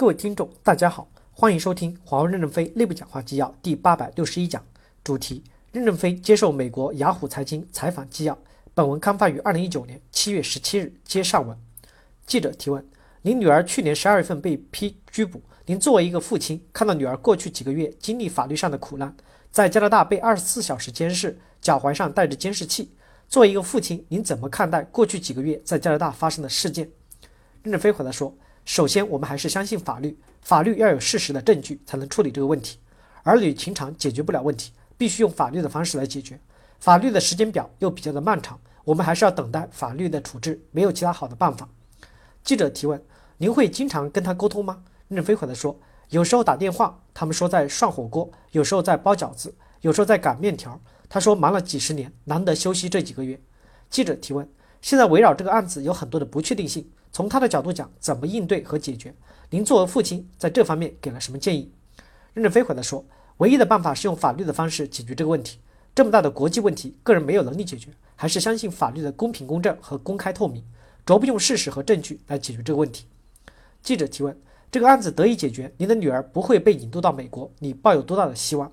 各位听众，大家好，欢迎收听华为任正非内部讲话纪要第八百六十一讲，主题：任正非接受美国雅虎财经采访纪要。本文刊发于二零一九年七月十七日。接上文，记者提问：您女儿去年十二月份被批拘捕，您作为一个父亲，看到女儿过去几个月经历法律上的苦难，在加拿大被二十四小时监视，脚踝上带着监视器，作为一个父亲，您怎么看待过去几个月在加拿大发生的事件？任正非回答说。首先，我们还是相信法律，法律要有事实的证据才能处理这个问题。儿女情长解决不了问题，必须用法律的方式来解决。法律的时间表又比较的漫长，我们还是要等待法律的处置，没有其他好的办法。记者提问：您会经常跟他沟通吗？任飞回答说：有时候打电话，他们说在涮火锅，有时候在包饺子，有时候在擀面条。他说忙了几十年，难得休息这几个月。记者提问：现在围绕这个案子有很多的不确定性。从他的角度讲，怎么应对和解决？您作为父亲，在这方面给了什么建议？任正非回答说：“唯一的办法是用法律的方式解决这个问题。这么大的国际问题，个人没有能力解决，还是相信法律的公平公正和公开透明，着不用事实和证据来解决这个问题。”记者提问：“这个案子得以解决，您的女儿不会被引渡到美国，你抱有多大的希望？”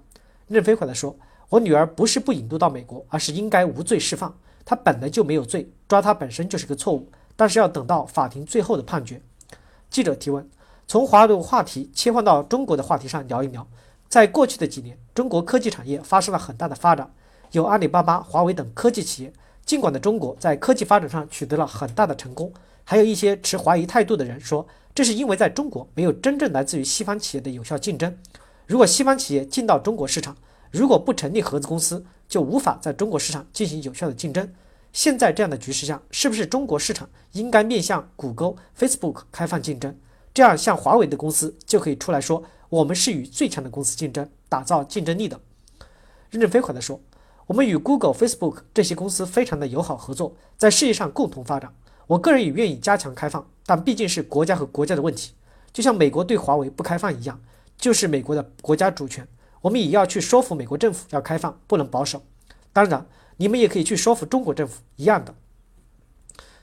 任正非回答说：“我女儿不是不引渡到美国，而是应该无罪释放。她本来就没有罪，抓她本身就是个错误。”但是要等到法庭最后的判决。记者提问：从华为的话题切换到中国的话题上聊一聊。在过去的几年，中国科技产业发生了很大的发展，有阿里巴巴、华为等科技企业。尽管的中国在科技发展上取得了很大的成功，还有一些持怀疑态度的人说，这是因为在中国没有真正来自于西方企业的有效竞争。如果西方企业进到中国市场，如果不成立合资公司，就无法在中国市场进行有效的竞争。现在这样的局势下，是不是中国市场应该面向谷歌、Facebook 开放竞争？这样，像华为的公司就可以出来说，我们是与最强的公司竞争，打造竞争力的。任正非回答说，我们与 Google、Facebook 这些公司非常的友好合作，在事业上共同发展。我个人也愿意加强开放，但毕竟是国家和国家的问题，就像美国对华为不开放一样，就是美国的国家主权。我们也要去说服美国政府要开放，不能保守。当然。你们也可以去说服中国政府一样的。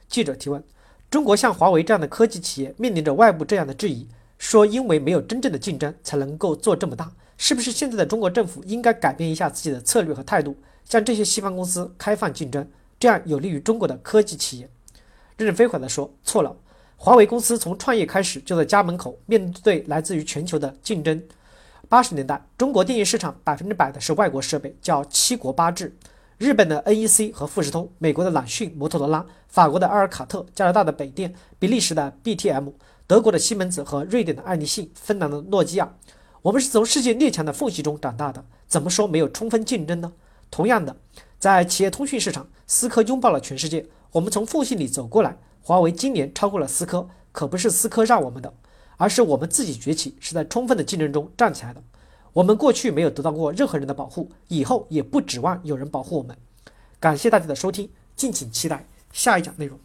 记者提问：中国像华为这样的科技企业面临着外部这样的质疑，说因为没有真正的竞争才能够做这么大，是不是现在的中国政府应该改变一下自己的策略和态度，向这些西方公司开放竞争，这样有利于中国的科技企业？任正非回答说：错了，华为公司从创业开始就在家门口面对来自于全球的竞争。八十年代，中国电影市场百分之百的是外国设备，叫七国八制。日本的 NEC 和富士通，美国的朗讯、摩托罗拉，法国的阿尔卡特，加拿大的北电，比利时的 BTM，德国的西门子和瑞典的爱立信，芬兰的诺基亚。我们是从世界列强的缝隙中长大的，怎么说没有充分竞争呢？同样的，在企业通讯市场，思科拥抱了全世界，我们从缝隙里走过来。华为今年超过了思科，可不是思科让我们的，而是我们自己崛起，是在充分的竞争中站起来的。我们过去没有得到过任何人的保护，以后也不指望有人保护我们。感谢大家的收听，敬请期待下一讲内容。